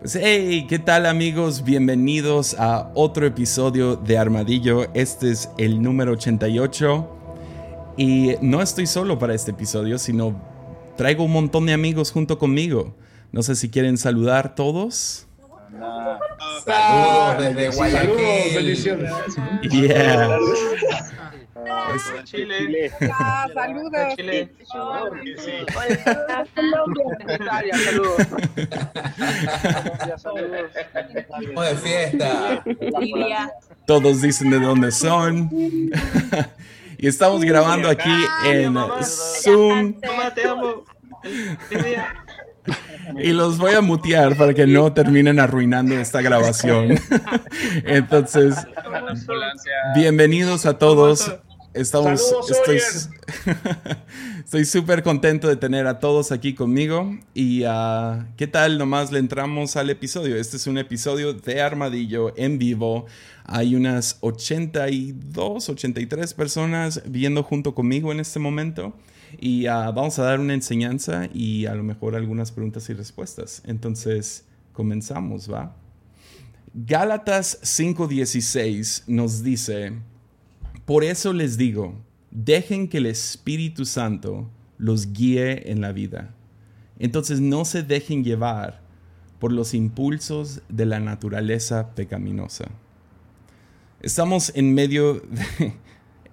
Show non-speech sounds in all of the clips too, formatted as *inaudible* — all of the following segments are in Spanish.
Pues hey, ¿qué tal amigos? Bienvenidos a otro episodio de Armadillo. Este es el número 88. Y no estoy solo para este episodio, sino traigo un montón de amigos junto conmigo. No sé si quieren saludar todos. Saludos desde Guayaquil. Saludos, bendiciones. Yeah. Chile. Ah, saludos. Chile. Hola, Colombia. Italia, saludos. Colombia, saludos. Estamos de fiesta. Todos dicen de dónde son. *laughs* y estamos grabando aquí en Zoom. Y los voy a mutear para que no terminen arruinando esta grabación. *laughs* Entonces, bienvenidos a todos. Estamos, Saludos, estoy, *laughs* estoy súper contento de tener a todos aquí conmigo. Y ah, ¿qué tal? Nomás le entramos al episodio. Este es un episodio de Armadillo en vivo. Hay unas 82, 83 personas viendo junto conmigo en este momento. Y ah, vamos a dar una enseñanza y a lo mejor algunas preguntas y respuestas. Entonces, comenzamos, ¿va? Gálatas 5:16 nos dice, por eso les digo, dejen que el Espíritu Santo los guíe en la vida. Entonces no se dejen llevar por los impulsos de la naturaleza pecaminosa. Estamos en medio de...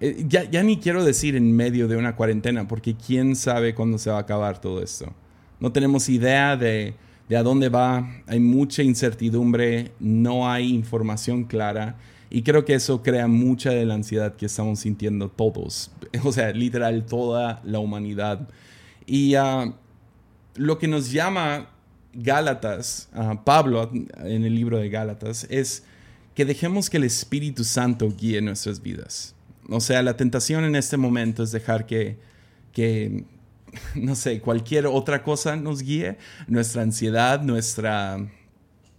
*laughs* eh, Ya, ya ni quiero decir en medio de una cuarentena, porque quién sabe cuándo se va a acabar todo esto. No tenemos idea de, de a dónde va, hay mucha incertidumbre, no hay información clara y creo que eso crea mucha de la ansiedad que estamos sintiendo todos, *laughs* o sea, literal toda la humanidad. Y ah, lo que nos llama Gálatas, ah, Pablo en el libro de Gálatas, es que dejemos que el Espíritu Santo guíe nuestras vidas. O sea, la tentación en este momento es dejar que, que *laughs* no sé, cualquier otra cosa nos guíe, nuestra ansiedad, nuestra,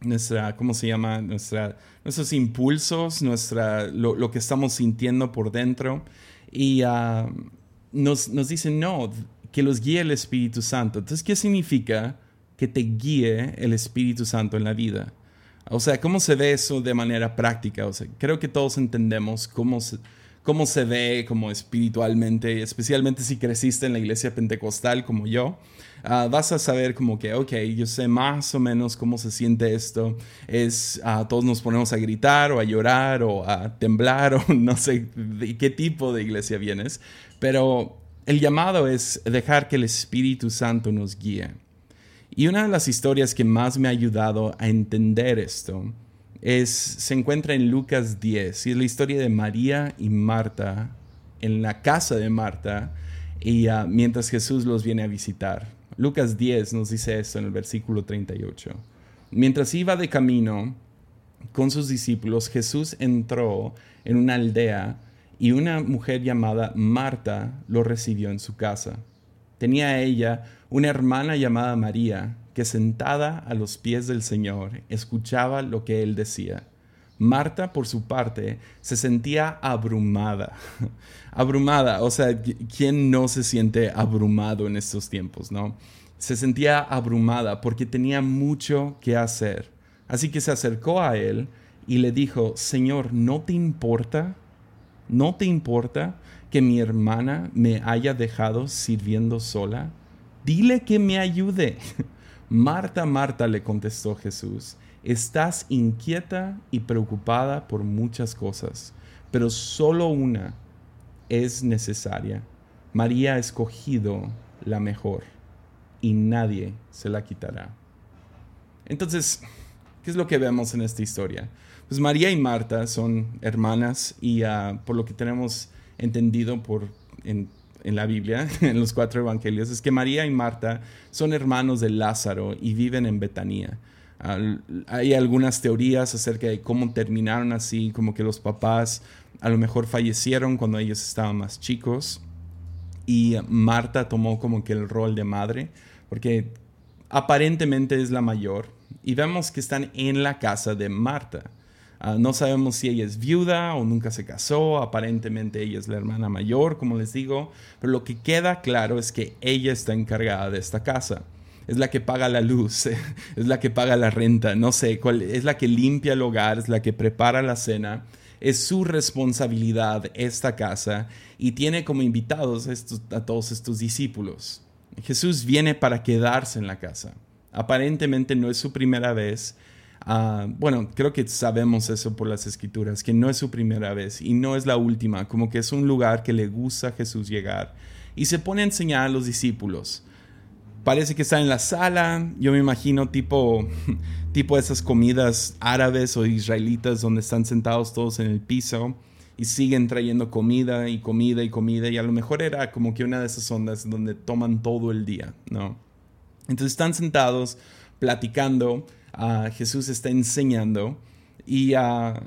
nuestra ¿cómo se llama? Nuestra, nuestros impulsos, nuestra, lo, lo que estamos sintiendo por dentro. Y ah, nos, nos dicen, no, que los guíe el Espíritu Santo. Entonces, ¿qué significa que te guíe el Espíritu Santo en la vida? O sea, ¿cómo se ve eso de manera práctica? O sea, creo que todos entendemos cómo se, cómo se ve como espiritualmente, especialmente si creciste en la iglesia pentecostal como yo. Ah, vas a saber como que, ok, yo sé más o menos cómo se siente esto. Es, ah, todos nos ponemos a gritar o a llorar o a temblar *laughs* o no sé de qué tipo de iglesia vienes. Pero el llamado es dejar que el Espíritu Santo nos guíe. Y una de las historias que más me ha ayudado a entender esto es, se encuentra en Lucas 10 y es la historia de María y Marta en la casa de Marta y ah, mientras Jesús los viene a visitar. Lucas 10 nos dice esto en el versículo 38. Mientras iba de camino con sus discípulos, Jesús entró en una aldea y una mujer llamada Marta lo recibió en su casa. Tenía ella una hermana llamada María, que sentada a los pies del Señor escuchaba lo que él decía. Marta, por su parte, se sentía abrumada. *laughs* abrumada, o sea, ¿quién no se siente abrumado en estos tiempos, no? Se sentía abrumada porque tenía mucho que hacer. Así que se acercó a él y le dijo, Señor, ¿no te importa? ¿No te importa que mi hermana me haya dejado sirviendo sola? Dile que me ayude. *laughs* Marta, Marta, le contestó Jesús, estás inquieta y preocupada por muchas cosas, pero solo una es necesaria. María ha escogido la mejor y nadie se la quitará. Entonces, ¿qué es lo que vemos en esta historia? Pues María y Marta son hermanas y uh, por lo que tenemos entendido por en, en, la Biblia, *laughs* en los cuatro evangelios, es que María y Marta son hermanos de Lázaro y viven en Betania. Uh, hay algunas teorías acerca de cómo terminaron así, como que los papás a lo mejor fallecieron cuando ellos estaban más chicos y Marta tomó como que el rol de madre, porque aparentemente es la mayor y vemos que están en la casa de Marta. Uh, no sabemos si ella es viuda o nunca se casó, aparentemente ella es la hermana mayor, como les digo, pero lo que queda claro es que ella está encargada de esta casa. es la que paga la luz, *laughs* es la que paga la renta, no sé, cuál, es la que limpia el hogar, es la que prepara la cena. Es su responsabilidad esta casa y tiene como invitados a todos estos discípulos. Jesús viene para quedarse en la casa. Aparentemente no es su primera vez. Ah, bueno, creo que sabemos eso por las escrituras, que no es su primera vez y no es la última, como que es un lugar que le gusta a Jesús llegar. Y se pone a enseñar a los discípulos. Parece que está en la sala, yo me imagino tipo, *laughs* tipo esas comidas árabes o israelitas donde están sentados todos en el piso y siguen trayendo comida y comida y comida y a lo mejor era como que una de esas ondas donde toman todo el día, ¿no? Entonces están sentados platicando, Jesús está enseñando y ah,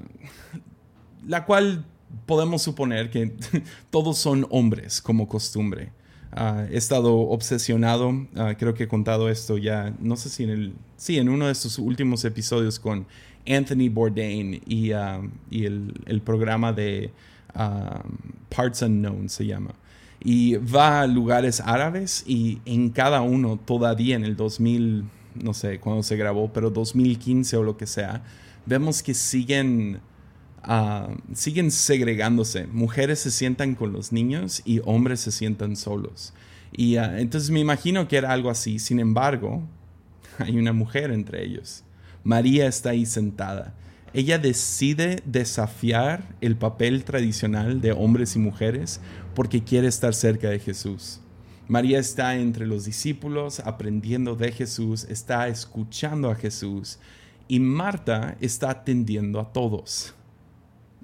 la cual podemos suponer que *laughs* todos son hombres como costumbre. Ah, he estado obsesionado, ah, creo que he contado esto ya, no sé si en el, sí, en uno de estos últimos episodios con Anthony Bourdain y, ah, y el, el programa de Parts Unknown se llama. Y va a lugares árabes y en cada uno todavía en el 2000, no sé cuándo se grabó, pero 2015 o lo que sea, vemos que siguen ah, siguen segregándose. Mujeres se sientan con los niños y hombres se sientan solos. Y ah, entonces me imagino que era algo así. Sin embargo, *laughs* hay una mujer entre ellos. María está ahí sentada. Ella decide desafiar el papel tradicional de hombres y mujeres porque quiere estar cerca de Jesús. María está entre los discípulos aprendiendo de Jesús, está escuchando a Jesús y Marta está atendiendo a todos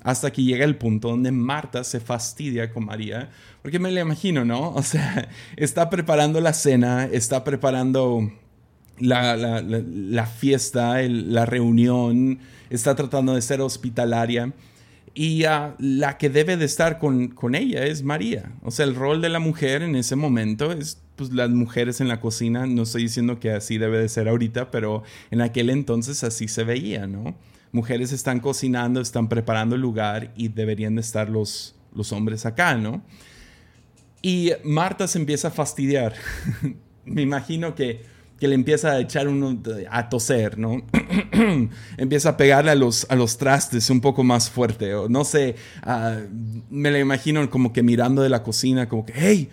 hasta que llega el punto donde Marta se fastidia con María, porque me la imagino, ¿no? *laughs* O sea, está preparando la cena, está preparando la, la- fiesta, la reunión, está tratando de ser hospitalaria. Y la que debe de estar con, con ella es María. O sea, el rol de la mujer en ese momento es pues, las mujeres en la cocina. No estoy diciendo que así debe de ser ahorita, pero en aquel entonces así se veía, ¿no? Mujeres están cocinando, están preparando el lugar y deberían de estar los, los hombres acá, ¿no? Y Marta se empieza a fastidiar. *laughs* Me imagino que, que le empieza a echar uno a toser, ¿no? *clears throat* empieza a pegarle a los, a los trastes un poco más fuerte. O no sé, ah, me la imagino como que mirando de la cocina, como que, hey,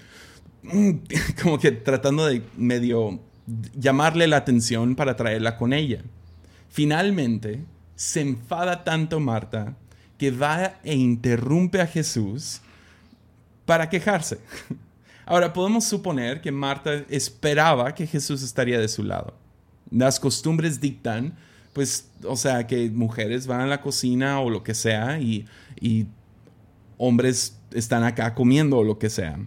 *laughs* como que tratando de medio llamarle la atención para traerla con ella. Finalmente, se enfada tanto Marta que va e interrumpe a Jesús para quejarse. *laughs* Ahora, podemos suponer que Marta esperaba que Jesús estaría de su lado. Las costumbres dictan, pues, o sea, que mujeres van a la cocina o lo que sea y, y hombres están acá comiendo o lo que sea.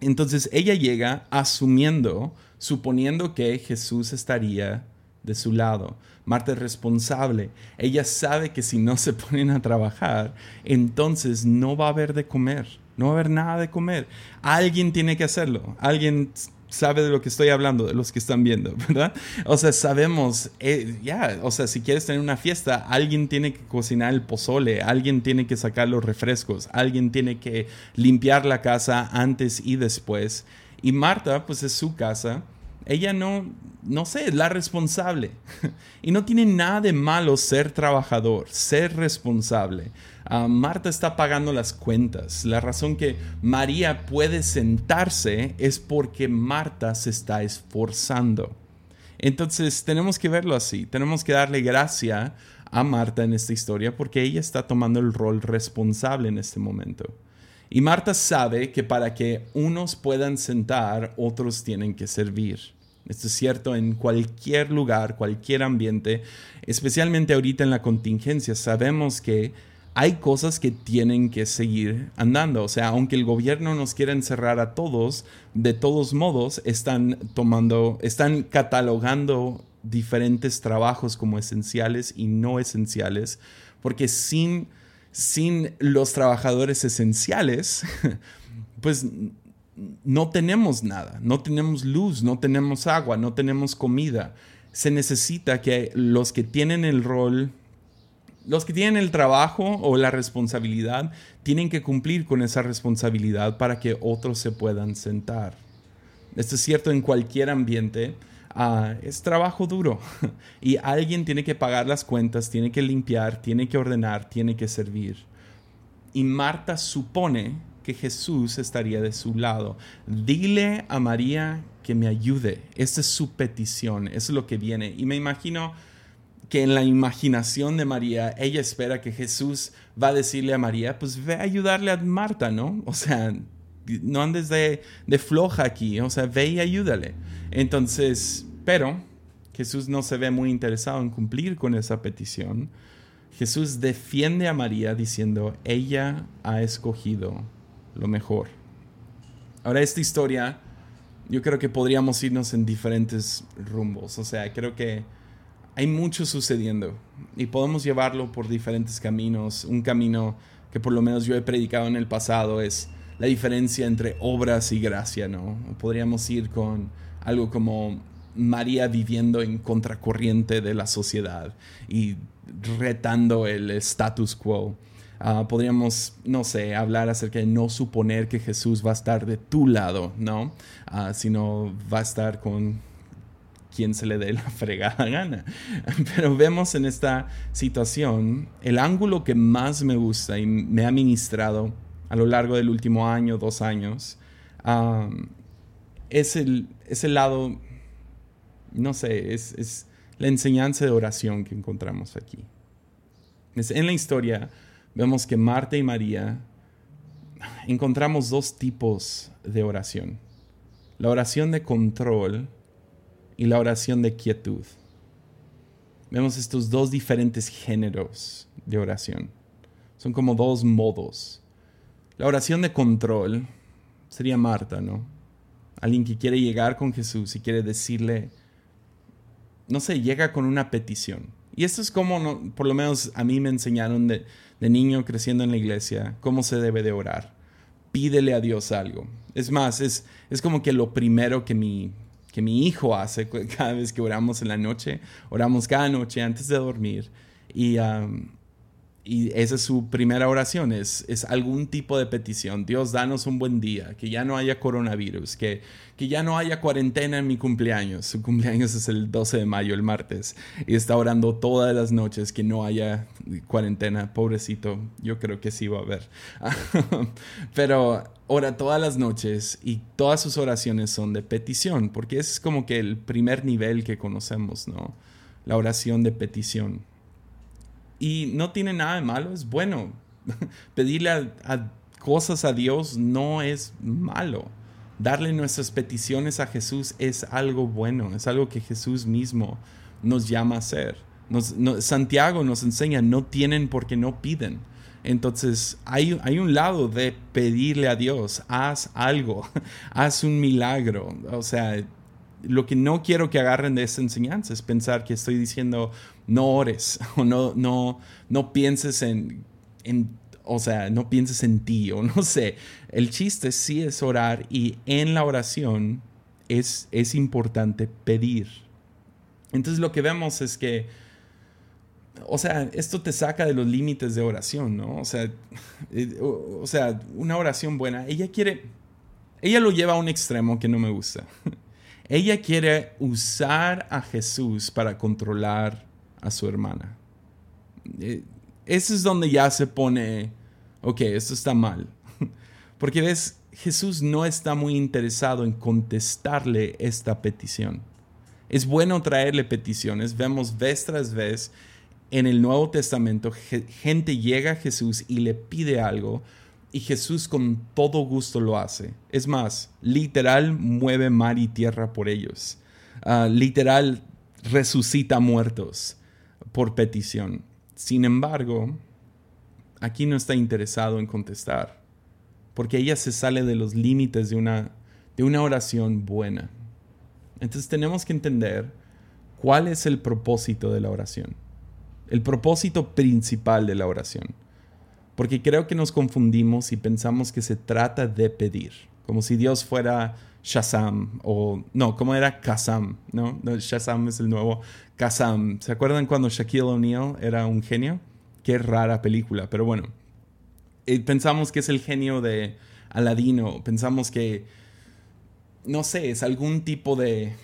Entonces ella llega asumiendo, suponiendo que Jesús estaría de su lado. Marta es responsable. Ella sabe que si no se *laughs* ponen a trabajar, entonces no va a haber de comer. No va a haber nada de comer. Alguien tiene que hacerlo. Alguien sabe de lo que estoy hablando, de los que están viendo, *laughs* ¿verdad? O sea, sabemos, eh, ya, o sea, si quieres tener una fiesta, alguien tiene que cocinar el pozole, alguien tiene que sacar los refrescos, alguien tiene que limpiar la casa antes y después. Y Marta, pues es su casa, ella no, no sé, es la responsable. *laughs* y no tiene nada de malo ser trabajador, ser responsable. Uh, Marta está pagando las cuentas. La razón que María puede sentarse es porque Marta se está esforzando. Entonces tenemos que verlo así. Tenemos que darle gracia a Marta en esta historia porque ella está tomando el rol responsable en este momento. Y Marta sabe que para que unos puedan sentar, otros tienen que servir. Esto es cierto en cualquier lugar, cualquier ambiente, especialmente ahorita en la contingencia. Sabemos que hay cosas que tienen que seguir andando. O sea, aunque el gobierno nos quiera encerrar a todos, de todos modos están tomando, están catalogando diferentes trabajos como esenciales y no esenciales, porque sin, sin los trabajadores esenciales, *laughs* pues no tenemos nada, no tenemos luz, no tenemos agua, no tenemos comida. Se necesita que los que tienen el rol los que tienen el trabajo o la responsabilidad tienen que cumplir con esa responsabilidad para que otros se puedan sentar. Esto es cierto en cualquier ambiente. ah, es trabajo duro *laughs* y alguien tiene que pagar las cuentas, tiene que limpiar, tiene que ordenar, tiene que servir. Y Marta supone que Jesús estaría de su lado. Dile a María que me ayude. Esta es su petición, eso es lo que viene. Y me imagino que en la imaginación de María, ella espera que Jesús va a decirle a María, pues ve a ayudarle a Marta, ¿no? O sea, no andes de, de floja aquí, o sea, ve y ayúdale. Entonces, pero Jesús no se ve muy interesado en cumplir con esa petición. Jesús defiende a María diciendo, ella ha escogido lo mejor. Ahora, esta historia, yo creo que podríamos irnos en diferentes rumbos. O sea, creo que hay mucho sucediendo y podemos llevarlo por diferentes caminos. Un camino que por lo menos yo he predicado en el pasado es la diferencia entre obras y gracia, ¿no? Podríamos ir con algo como María viviendo en contracorriente de la sociedad y retando el status quo. Ah, podríamos, no sé, hablar acerca de no suponer que Jesús va a estar de tu lado, ¿no? Ah, sino va a estar con quien se le dé la *laughs* fregada gana. Pero vemos en esta situación el ángulo que más me gusta y me ha ministrado a lo largo del último año, dos años, es, el, es lado, no sé, es, es, la enseñanza de oración que encontramos aquí. En la historia vemos que Marta y María encontramos dos tipos de oración. La oración de control y la oración de quietud. Vemos estos dos diferentes géneros de oración. Son como dos modos. La oración de control sería Marta, ¿no? Alguien que quiere llegar con Jesús y quiere decirle, no sé, llega con una petición. Y esto es como, por lo menos a mí me enseñaron de, de niño creciendo en la iglesia, cómo se debe de orar. Pídele a Dios algo. Es más, es, es como que lo primero que mi, que mi hijo hace *laughs* cada vez que oramos en la noche. Oramos cada noche antes de dormir. Y, um, y esa es su primera oración, es, es, algún tipo de petición. Dios, danos un buen día, que ya no haya coronavirus, que, que ya no haya cuarentena en mi cumpleaños. Su cumpleaños es el 12 de mayo, el martes, y está orando todas las noches que no haya cuarentena. Pobrecito, yo creo que sí va a haber. *laughs* Pero ora todas las noches y todas sus oraciones son de petición, porque es como que el primer nivel que conocemos, ¿no? La oración de petición. Y no tiene nada de malo, es bueno. *laughs* Pedirle a, cosas a Dios no es malo. Darle nuestras peticiones a Jesús es algo bueno, es algo que Jesús mismo nos llama a hacer. Santiago nos enseña, no tienen porque no piden. Entonces hay, hay, un lado de pedirle a Dios, haz algo, *laughs* haz un milagro. O sea, lo que no quiero que agarren de esta enseñanza es pensar que estoy diciendo no ores *laughs* o no, no, no pienses en, en, o sea, no pienses en ti o *laughs* no sé. El chiste sí es orar y en la oración es, es importante pedir. Entonces lo que vemos es que o sea, esto te saca de los límites de oración, ¿no? O sea, *laughs* o, o, sea, una oración buena, ella quiere, ella lo lleva a un extremo que no me gusta. Ella quiere usar a Jesús para controlar a su hermana. Ese es donde ya se pone, ok, esto está mal. *laughs* Porque ves, Jesús no está muy interesado en contestarle esta petición. Es bueno traerle peticiones, vemos vez tras vez en el Nuevo Testamento, gente llega a Jesús y le pide algo y Jesús con todo gusto lo hace. Es más, literal mueve mar y tierra por ellos. Uh, literal resucita muertos por petición. Sin embargo, aquí no está interesado en contestar, porque ella se sale de los límites de una, de una oración buena. Entonces tenemos que entender cuál es el propósito de la oración el propósito principal de la oración. Porque creo que nos confundimos y pensamos que se trata de pedir, como si Dios fuera Shazam o no, como era Kazam, ¿no? Shazam es el nuevo Kazam. ¿Se acuerdan cuando Shaquille O'Neal era un genio? Qué rara película, pero bueno. Eh, pensamos que es el genio de Aladino, pensamos que, no sé, es algún tipo de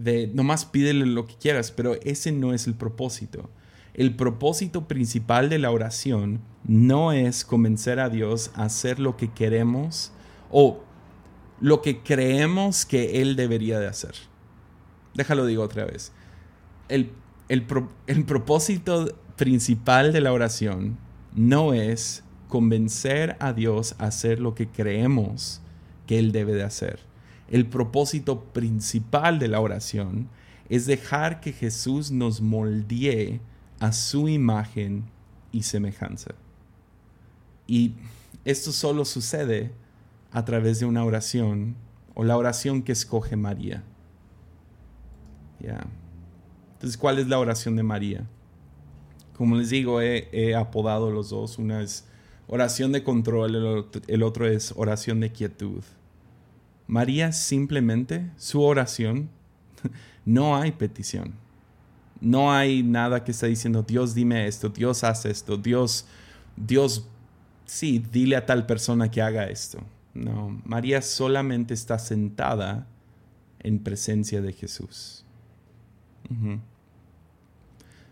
de nomás pídele lo que quieras, pero ese no es el propósito. El propósito principal de la oración no es convencer a Dios a hacer lo que queremos o lo que creemos que Él debería de hacer. Déjalo digo otra vez. El, el, el propósito principal de la oración no es convencer a Dios a hacer lo que creemos que Él debe de hacer. El propósito principal de la oración es dejar que Jesús nos moldee a su imagen y semejanza. Y esto solo sucede a través de una oración o la oración que escoge María. Ya. Entonces, ¿cuál es la oración de María? Como les digo, he, apodado los dos. Una es oración de control, el otro, es oración de quietud. María simplemente, su oración, *laughs* no hay petición. No hay nada que está diciendo, Dios dime esto, Dios hace esto, Dios, Dios, sí, dile a tal persona que haga esto. No, María solamente está sentada en presencia de Jesús.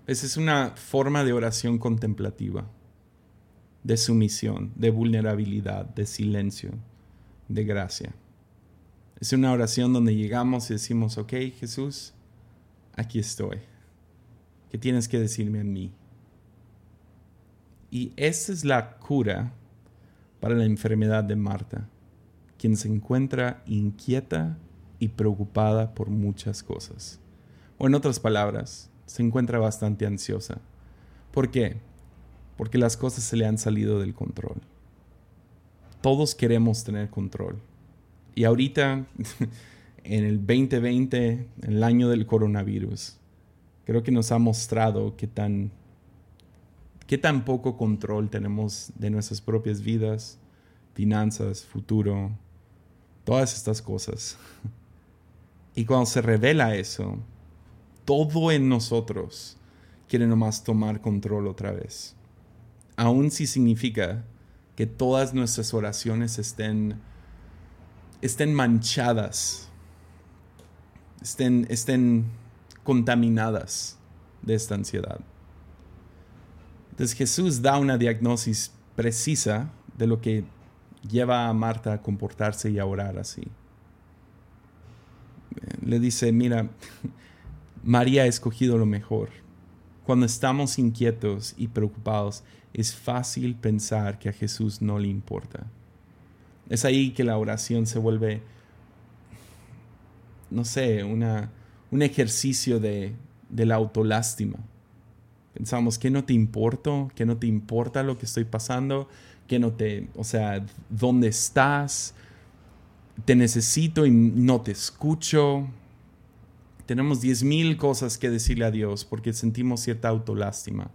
Esa es una forma de oración contemplativa, de sumisión, de vulnerabilidad, de silencio, de gracia. Es una oración donde llegamos y decimos, ok, Jesús, aquí estoy. ¿Qué tienes que decirme a mí? Y esa es la cura para la enfermedad de Marta, quien se encuentra inquieta y preocupada por muchas cosas. O en otras palabras, se encuentra bastante ansiosa. ¿Por qué? Porque las cosas se le han salido del control. Todos queremos tener control. Y ahorita, *laughs* en el 2020, en el año del coronavirus, creo que nos ha mostrado qué tan, qué tan poco control tenemos de nuestras propias vidas, finanzas, futuro, todas estas cosas. Y cuando se revela eso, todo en nosotros quiere nomás tomar control otra vez. Aun si significa que todas nuestras oraciones estén, estén manchadas, estén, estén contaminadas de esta ansiedad. Entonces Jesús da una diagnosis precisa de lo que lleva a Marta a comportarse y a orar así. Le dice, mira, María ha escogido lo mejor. Cuando estamos inquietos y preocupados, es fácil pensar que a Jesús no le importa. Es ahí que la oración se vuelve, no sé, una, un ejercicio de, de la autolástima. Pensamos, ¿qué no te importa? ¿Qué no te importa lo que estoy pasando? ¿Qué no te, o sea, dónde estás? Te necesito y no te escucho. Tenemos diez mil cosas que decirle a Dios porque sentimos cierta autolástima.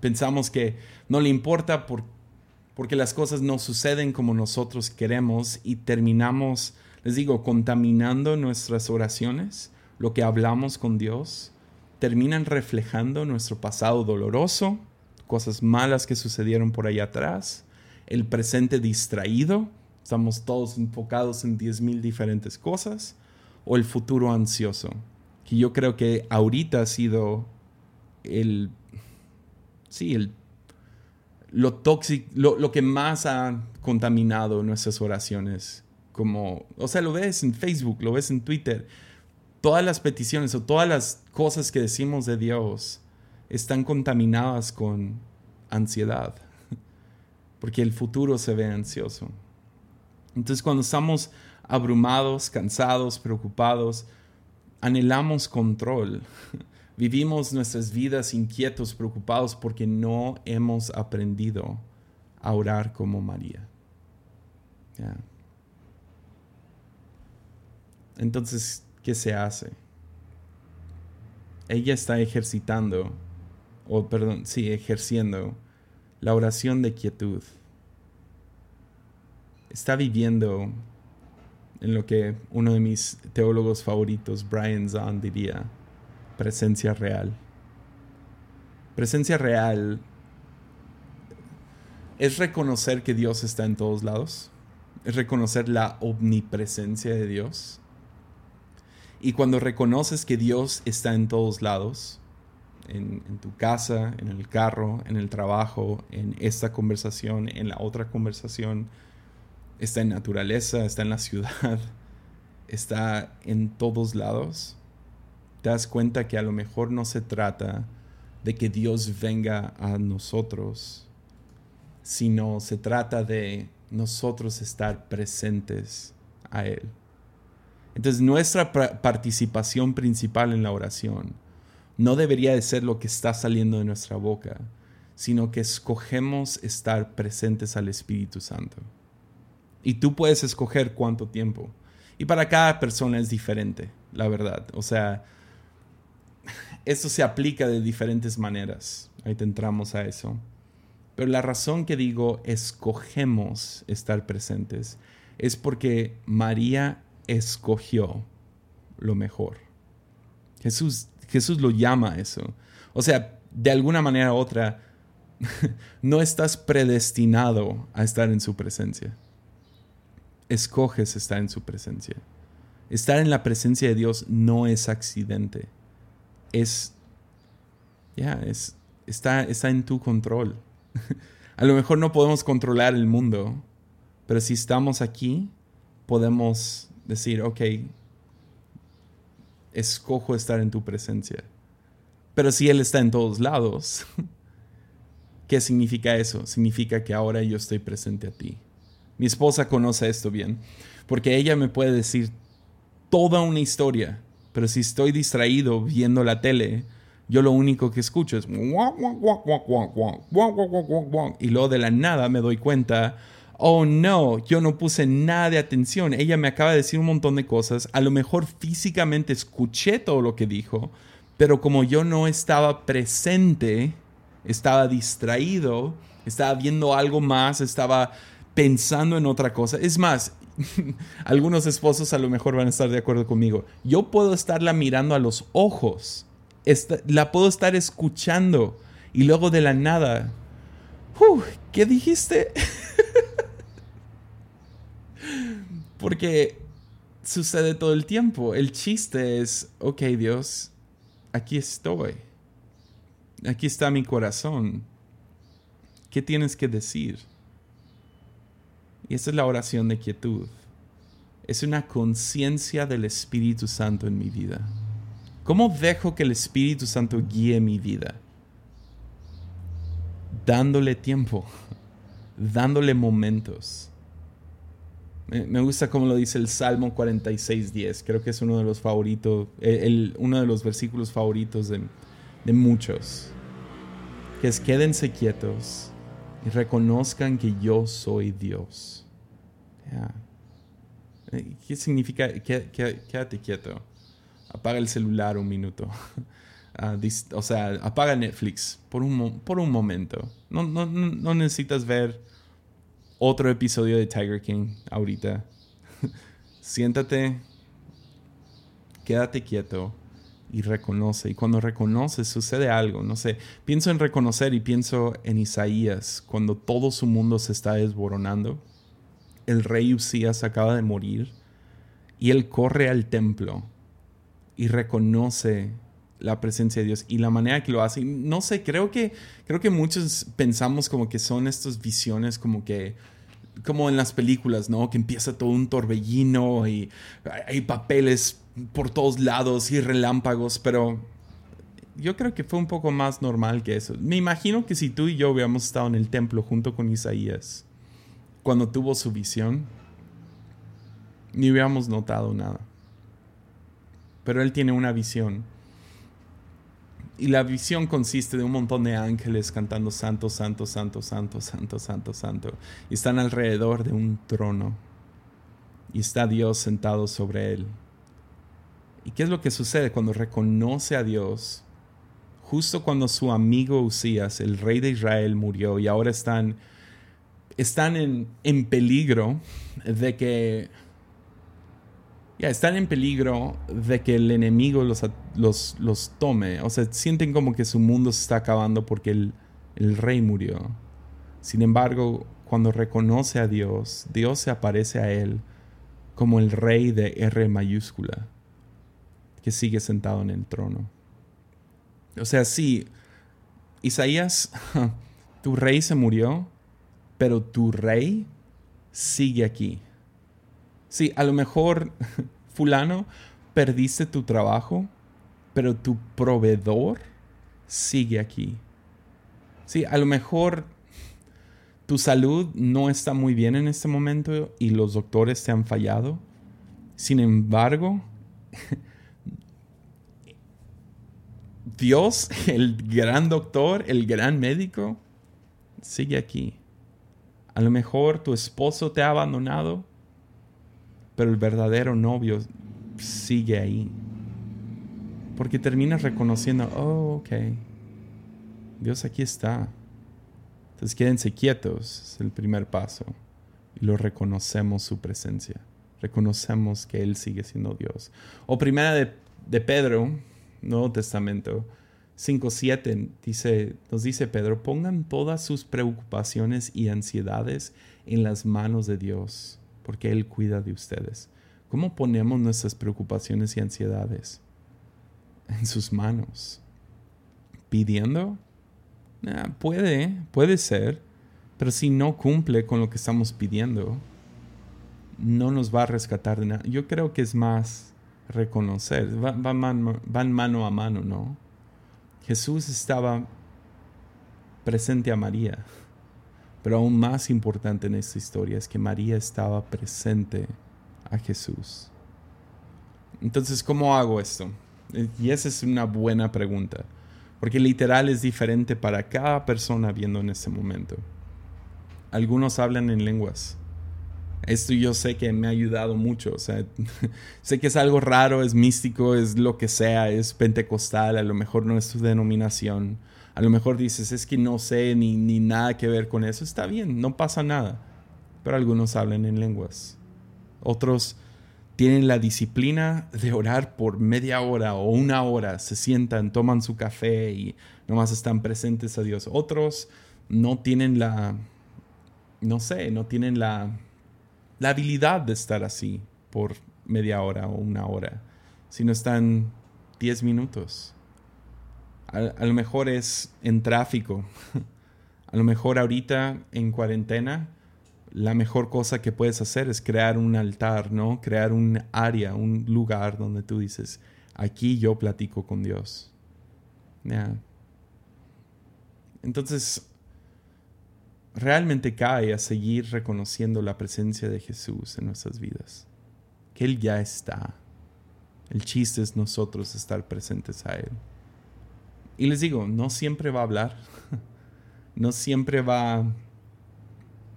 Pensamos que no le importa por, porque las cosas no suceden como nosotros queremos y terminamos, les digo, contaminando nuestras oraciones, lo que hablamos con Dios, terminan reflejando nuestro pasado doloroso, cosas malas que sucedieron por allá atrás, el presente distraído, estamos todos enfocados en diez mil diferentes cosas, o el futuro ansioso, que yo creo que ahorita ha sido el, sí, el, lo tóxico, lo, lo que más ha contaminado nuestras oraciones, como, o sea, lo ves en Facebook, lo ves en Twitter, todas las peticiones o todas las cosas que decimos de Dios están contaminadas con ansiedad, *laughs* porque el futuro se ve ansioso. Entonces cuando estamos abrumados, cansados, preocupados, anhelamos control. *laughs* Vivimos nuestras vidas inquietos, preocupados porque no hemos aprendido a orar como María. Entonces, ¿qué se hace? Ella está ejercitando, o perdón, sí, ejerciendo la oración de quietud. Está viviendo en lo que uno de mis teólogos favoritos, Brian Zahn, diría, presencia real. Presencia real es reconocer que Dios está en todos lados, es reconocer la omnipresencia de Dios Y cuando reconoces que Dios está en todos lados, en, tu casa, en el carro, en el trabajo, en esta conversación, en la otra conversación, está en naturaleza, está en la ciudad, *laughs* está en todos lados, te das cuenta que a lo mejor no se trata de que Dios venga a nosotros, sino se trata de nosotros estar presentes a Él. Entonces nuestra participación principal en la oración no debería de ser lo que está saliendo de nuestra boca, sino que escogemos estar presentes al Espíritu Santo. Y tú puedes escoger cuánto tiempo. Y para cada persona es diferente, la verdad. O sea, esto se aplica de diferentes maneras. Ahí te entramos a eso. Pero la razón que digo escogemos estar presentes es porque María escogió lo mejor. Jesús, Jesús lo llama eso. O sea, de alguna manera u otra, *laughs* no estás predestinado a estar en su presencia. Escoges estar en su presencia. Estar en la presencia de Dios no es accidente. Es, ya, es, está, está en tu control. *laughs* a lo mejor no podemos controlar el mundo, pero si estamos aquí, podemos decir, ok, escojo estar en tu presencia. Pero si Él está en todos lados, ¿qué significa eso? Significa que ahora yo estoy presente a ti. Mi esposa conoce esto bien, porque ella me puede decir toda una historia, pero si estoy distraído viendo la tele, yo lo único que escucho es y luego de la nada me doy cuenta oh no, yo no puse nada de atención. Ella me acaba de decir un montón de cosas. A lo mejor físicamente escuché todo lo que dijo, pero como yo no estaba presente, estaba distraído, estaba viendo algo más, estaba pensando en otra cosa. Es más, *laughs* algunos esposos a lo mejor van a estar de acuerdo conmigo. Yo puedo estarla mirando a los ojos, la puedo estar escuchando y luego de la nada, ¿qué dijiste? *laughs* Porque sucede todo el tiempo. El chiste es, ok Dios, aquí estoy. Aquí está mi corazón. ¿Qué tienes que decir? Y esa es la oración de quietud. Es una conciencia del Espíritu Santo en mi vida. ¿Cómo dejo que el Espíritu Santo guíe mi vida? Dándole tiempo, *laughs* dándole momentos me gusta como lo dice el Salmo 46.10. Creo que es uno de los favoritos, uno de los versículos favoritos de, muchos. Que es quédense quietos y reconozcan que yo soy Dios. Eh, ¿Qué significa quédate quieto? Apaga el celular un minuto. *laughs* Ah, o sea, apaga Netflix por un, por un momento. No, no, no necesitas ver otro episodio de Tiger King ahorita. *laughs* Siéntate, quédate quieto y reconoce. Y cuando reconoces sucede algo, no sé. Pienso en reconocer y pienso en Isaías, cuando todo su mundo se está desboronando. El rey Usías acaba de morir y él corre al templo y reconoce la presencia de Dios y la manera que lo hace. No sé, creo que, creo que muchos pensamos como que son estas visiones como que, como en las películas, ¿no? Que empieza todo un torbellino y hay papeles por todos lados y relámpagos, pero yo creo que fue un poco más normal que eso. Me imagino que si tú y yo hubiéramos estado en el templo junto con Isaías, cuando tuvo su visión, ni hubiéramos notado nada. Pero él tiene una visión y la visión consiste de un montón de ángeles cantando santo, santo, santo, santo, santo, santo, santo. Y están alrededor de un trono. Y está Dios sentado sobre él. ¿Y qué es lo que sucede cuando reconoce a Dios? Justo cuando su amigo Usías, el rey de Israel, murió y ahora están, están en, en peligro de que están en peligro de que el enemigo los, los, los, tome. O sea, sienten como que su mundo se está acabando porque el, el rey murió. Sin embargo, cuando reconoce a Dios, Dios se aparece a él como el rey de R mayúscula. que sigue sentado en el trono. O sea, sí, Isaías, *laughs* tu rey se murió, pero tu rey sigue aquí. Sí, a lo mejor, *laughs* fulano, perdiste tu trabajo, pero tu proveedor sigue aquí. Sí, a lo mejor tu salud no está muy bien en este momento y los doctores te han fallado. Sin embargo, *laughs* Dios, el gran doctor, el gran médico, sigue aquí. A lo mejor tu esposo te ha abandonado, pero el verdadero novio sigue ahí. Porque terminas reconociendo, oh, ok, Dios aquí está. Entonces quédense quietos, es el primer paso. Y lo reconocemos su presencia. Reconocemos que Él sigue siendo Dios. O primera de, de Pedro, Nuevo Testamento 5.7 dice, nos dice Pedro, pongan todas sus preocupaciones y ansiedades en las manos de Dios, porque Él cuida de ustedes. ¿Cómo ponemos nuestras preocupaciones y ansiedades? En sus manos. ¿Pidiendo? Ah, puede, puede ser, pero si no cumple con lo que estamos pidiendo, no nos va a rescatar de nada. Yo creo que es más reconocer, van, van mano a mano, ¿no? Jesús estaba presente a María, pero aún más importante en esta historia es que María estaba presente a Jesús. Entonces, ¿cómo hago esto? Y esa es una buena pregunta, porque literal es diferente para cada persona viendo en este momento. Algunos hablan en lenguas, esto yo sé que me ha ayudado mucho. *laughs* Sé que es algo raro, es místico, es lo que sea, es pentecostal, a lo mejor no es tu denominación. A lo mejor dices, es que no sé ni, ni nada que ver con eso. Está bien, no pasa nada. Pero algunos hablan en lenguas. Otros tienen la disciplina de orar por media hora o una hora. Se sientan, toman su café y nomás están presentes a Dios. Otros no tienen la, no sé, no tienen la la habilidad de estar así por media hora o una hora, si no están 10 minutos. A, lo mejor es en tráfico. *laughs* A lo mejor ahorita en cuarentena, la mejor cosa que puedes hacer es crear un altar, ¿no? Crear un área, un lugar donde tú dices, aquí yo platico con Dios. Entonces, realmente cae a seguir reconociendo la presencia de Jesús en nuestras vidas. Que Él ya está. El chiste es nosotros estar presentes a Él. Y les digo, no siempre va a hablar. *laughs* No siempre va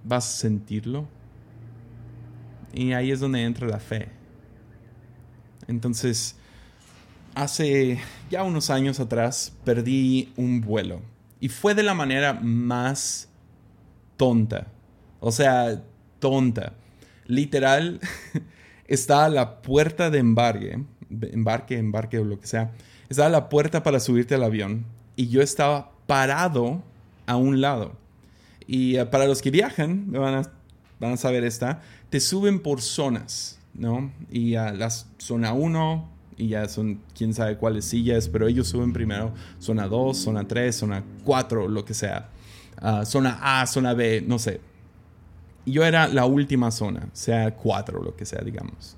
a sentirlo. Y ahí es donde entra la fe. Entonces, hace ya unos años atrás perdí un vuelo. Y fue de la manera más tonta. O sea, tonta. Literal, *laughs* está a la puerta de embarque, embarque, embarque o lo que sea. Está a la puerta para subirte al avión y yo estaba parado a un lado. Y eh, para los que viajan, van a, van a saber esta, te suben por zonas, ¿no? Y a la zona 1, y ya son quién sabe cuáles sillas, pero ellos suben primero zona 2, zona 3, zona 4, lo que sea. Ah, zona A, zona B, no sé. Yo era la última zona, sea cuatro, lo que sea, digamos.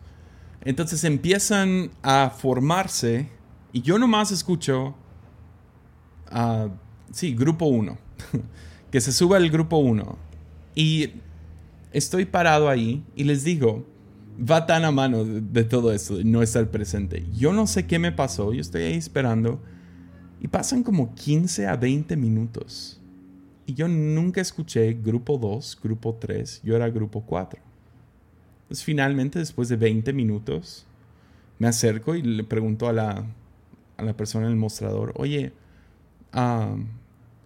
Entonces empiezan a formarse y yo nomás escucho, uh, sí, grupo 1, *laughs* que se suba el grupo 1. Y estoy parado ahí y les digo, va tan a mano de, de todo esto, no estar presente. Yo no sé qué me pasó, yo estoy ahí esperando y pasan como 15 a 20 minutos. Y yo nunca escuché grupo 2, grupo 3, yo era grupo 4. Entonces finalmente, después de 20 minutos, me acerco y le pregunto a la, a la persona en el mostrador, oye,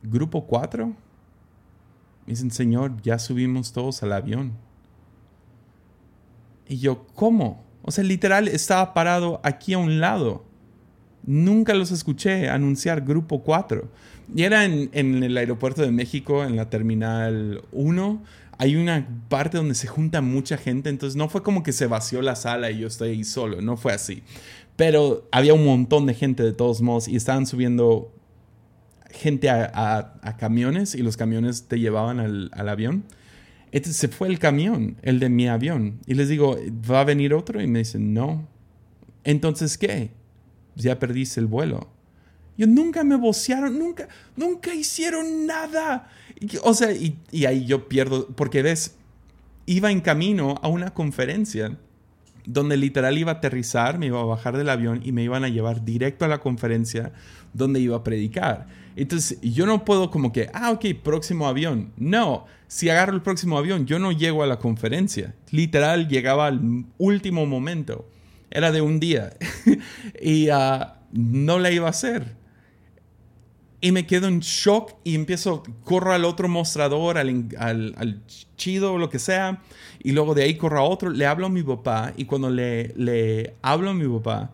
¿grupo 4? Me dicen, señor, ya subimos todos al avión. Y yo, ¿cómo? O sea, literal, estaba parado aquí a un lado. Nunca los escuché anunciar Grupo 4. Y era en, el aeropuerto de México, en la terminal 1. Hay una parte donde se junta mucha gente, entonces no fue como que se vació la sala y yo estoy ahí solo, no fue así. Pero había un montón de gente de todos modos y estaban subiendo gente a, camiones y los camiones te llevaban al, avión. Entonces se fue el camión, el de mi avión. Y les digo, ¿va a venir otro? Y me dicen, no. Entonces, ¿qué? Ya perdiste el vuelo. Yo nunca me vocearon, nunca, nunca hicieron nada. O sea, y ahí yo pierdo, porque ves, iba en camino a una conferencia donde literal iba a aterrizar, me iba a bajar del avión y me iban a llevar directo a la conferencia donde iba a predicar. Entonces, yo no puedo como que, ah, ok, próximo avión. No, si agarro el próximo avión, yo no llego a la conferencia. Literal, llegaba al último momento. Era de un día. *laughs* y ah, no la iba a hacer. Y me quedo en shock y empiezo, corro al otro mostrador, al, al, al chido o lo que sea, y luego de ahí corro a otro, le hablo a mi papá y cuando le, le hablo a mi papá,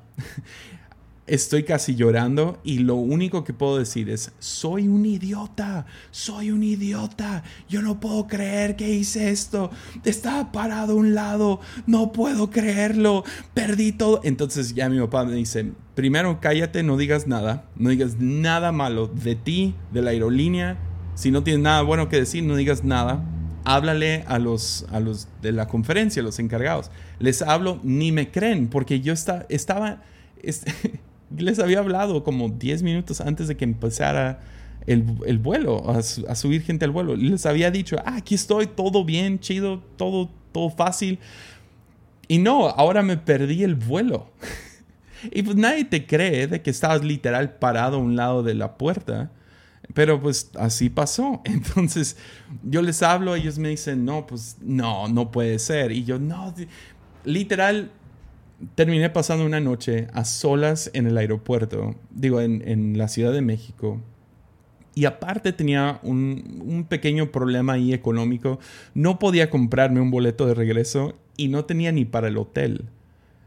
estoy casi llorando y lo único que puedo decir es, soy un idiota, soy un idiota, yo no puedo creer que hice esto, estaba parado a un lado, no puedo creerlo, perdí todo. Entonces ya mi papá me dice, primero cállate, no digas nada, no digas nada malo de ti, de la aerolínea, si no tienes nada bueno que decir, no digas nada. Háblale a los, a los de la conferencia, los encargados. Les hablo, ni me creen, porque yo esta- estaba... este, *laughs* les había hablado como 10 minutos antes de que empezara el, el vuelo, a, a subir gente al vuelo. Les había dicho, ah, aquí estoy, todo bien, chido, todo, todo fácil. Y no, ahora me perdí el vuelo. *laughs* y pues nadie te cree de que estabas literal parado a un lado de la puerta. Pero pues así pasó. *laughs* Entonces yo les hablo, ellos me dicen, no, pues no, no puede ser. Y yo, no, literal, terminé pasando una noche a solas en el aeropuerto, digo, en, la Ciudad de México. Y aparte tenía un, pequeño problema ahí económico. No podía comprarme un boleto de regreso y no tenía ni para el hotel.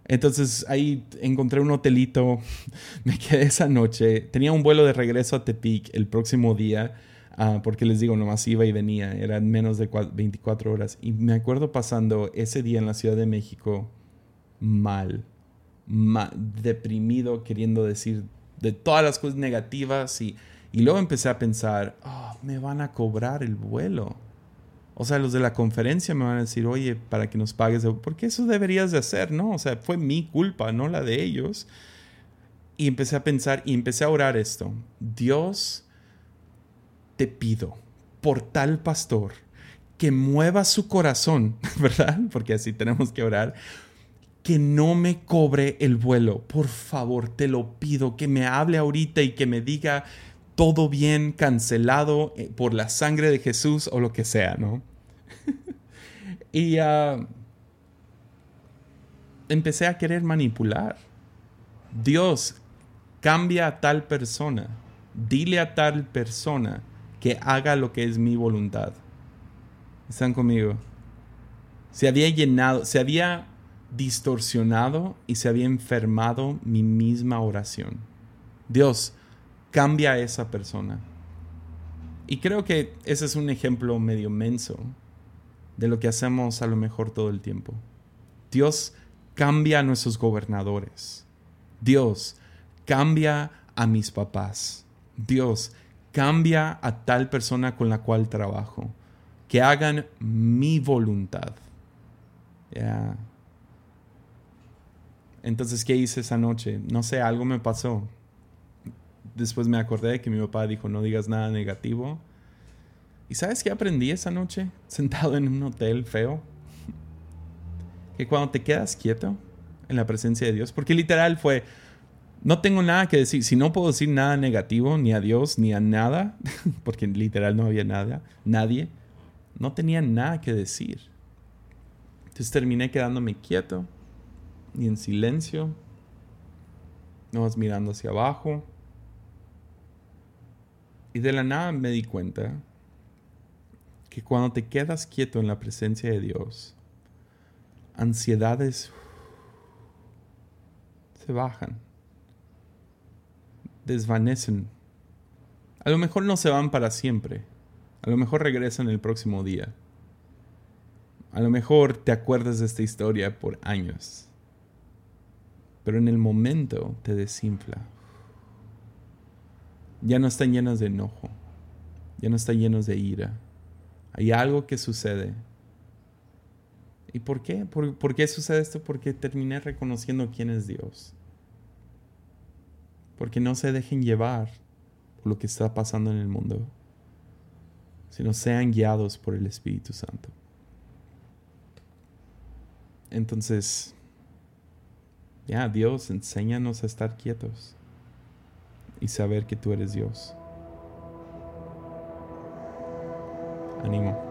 Entonces ahí encontré un hotelito, *laughs* me quedé esa noche. Tenía un vuelo de regreso a Tepic el próximo día, ah, porque les digo, nomás iba y venía, eran menos de cua- 24 horas. Y me acuerdo pasando ese día en la Ciudad de México mal, ma- deprimido, queriendo decir de todas las cosas negativas. Y, y luego empecé a pensar, "Ah, me van a cobrar el vuelo. O sea, los de la conferencia me van a decir, oye, para que nos pagues, porque eso deberías de hacer, ¿no? O sea, fue mi culpa, no la de ellos. Y empecé a pensar y empecé a orar esto. Dios, te pido por tal pastor que mueva su corazón, *laughs* ¿verdad? Porque así tenemos que orar. Que no me cobre el vuelo. Por favor, te lo pido. Que me hable ahorita y que me diga todo bien, cancelado eh, por la sangre de Jesús o lo que sea, ¿no? *laughs* y ah, empecé a querer manipular. Dios, cambia a tal persona. Dile a tal persona que haga lo que es mi voluntad. ¿Están conmigo? Se había llenado, se había distorsionado y se había enfermado mi misma oración. Dios, cambia a esa persona. Y creo que ese es un ejemplo medio menso de lo que hacemos a lo mejor todo el tiempo. Dios cambia a nuestros gobernadores. Dios cambia a mis papás. Dios cambia a tal persona con la cual trabajo. Que hagan mi voluntad. Ya. Entonces, ¿qué hice esa noche? No sé, algo me pasó. Después me acordé que mi papá dijo, no digas nada negativo. ¿Y sabes qué aprendí esa noche? *laughs* Sentado en un hotel feo. Que cuando te quedas quieto en la presencia de Dios, porque literal fue, no tengo nada que decir, si no puedo decir nada negativo, ni a Dios, ni a nada, *laughs* porque literal no había nada, nadie, no tenía nada que decir. Entonces terminé quedándome quieto y en silencio, nomás mirando hacia abajo. Y de la nada me di cuenta que cuando te quedas quieto en la presencia de Dios, ansiedades se bajan, desvanecen. A lo mejor no se van para siempre, a lo mejor regresan el próximo día. A lo mejor te acuerdas de esta historia por años. Pero en el momento te desinfla. Ya no están llenas de enojo, ya no están llenos de ira. Hay algo que sucede. ¿Y por qué? ¿Por, por qué sucede esto? Porque terminé reconociendo quién es Dios. Porque no se dejen llevar por lo que está pasando en el mundo, sino sean guiados por el Espíritu Santo. Entonces, ya Dios, enséñanos a estar quietos y saber que tú eres Dios. Ánimo.